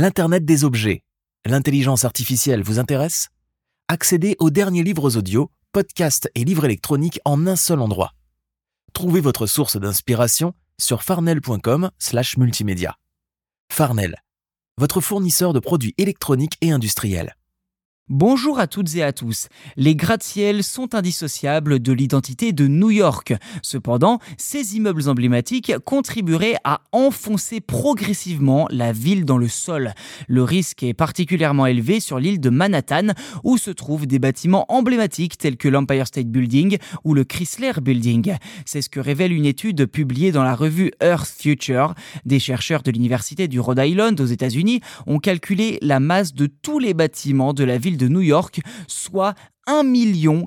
L'Internet des objets, l'intelligence artificielle vous intéresse? Accédez aux derniers livres audio, podcasts et livres électroniques en un seul endroit. Trouvez votre source d'inspiration sur farnel.com/multimédia. Farnel, votre fournisseur de produits électroniques et industriels. Bonjour à toutes et à tous. Les gratte-ciels sont indissociables de l'identité de New York. Cependant, ces immeubles emblématiques contribueraient à enfoncer progressivement la ville dans le sol. Le risque est particulièrement élevé sur l'île de Manhattan, où se trouvent des bâtiments emblématiques tels que l'Empire State Building ou le Chrysler Building. C'est ce que révèle une étude publiée dans la revue Earth Future. Des chercheurs de l'Université du Rhode Island aux États-Unis ont calculé la masse de tous les bâtiments de la ville de New York, soit 1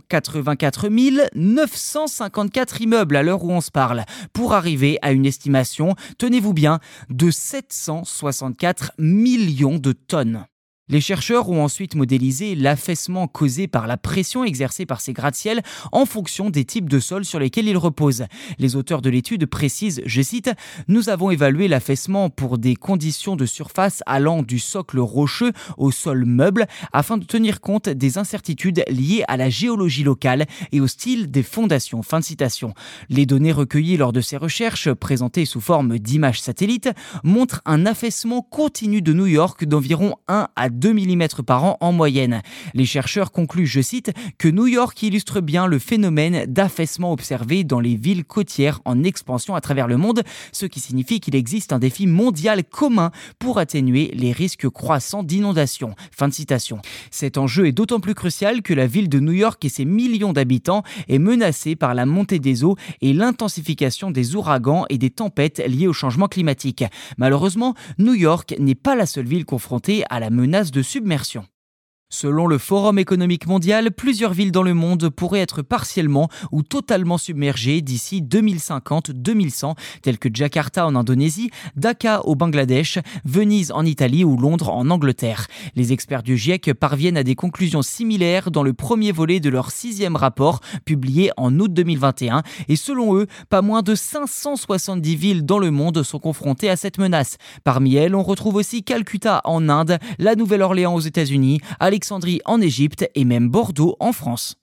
84 954 immeubles à l'heure où on se parle, pour arriver à une estimation, tenez-vous bien, de 764 millions de tonnes. Les chercheurs ont ensuite modélisé l'affaissement causé par la pression exercée par ces gratte-ciels en fonction des types de sols sur lesquels ils reposent. Les auteurs de l'étude précisent, je cite, Nous avons évalué l'affaissement pour des conditions de surface allant du socle rocheux au sol meuble afin de tenir compte des incertitudes liées à la géologie locale et au style des fondations. Fin de citation. Les données recueillies lors de ces recherches, présentées sous forme d'images satellites, montrent un affaissement continu de New York d'environ 1 à 2 2 mm par an en moyenne. Les chercheurs concluent, je cite, que New York illustre bien le phénomène d'affaissement observé dans les villes côtières en expansion à travers le monde, ce qui signifie qu'il existe un défi mondial commun pour atténuer les risques croissants d'inondation. Fin de citation. Cet enjeu est d'autant plus crucial que la ville de New York et ses millions d'habitants est menacée par la montée des eaux et l'intensification des ouragans et des tempêtes liées au changement climatique. Malheureusement, New York n'est pas la seule ville confrontée à la menace de submersion. Selon le Forum économique mondial, plusieurs villes dans le monde pourraient être partiellement ou totalement submergées d'ici 2050-2100, telles que Jakarta en Indonésie, Dhaka au Bangladesh, Venise en Italie ou Londres en Angleterre. Les experts du GIEC parviennent à des conclusions similaires dans le premier volet de leur sixième rapport, publié en août 2021, et selon eux, pas moins de 570 villes dans le monde sont confrontées à cette menace. Parmi elles, on retrouve aussi Calcutta en Inde, la Nouvelle-Orléans aux États-Unis, Alexandrie en Égypte et même Bordeaux en France.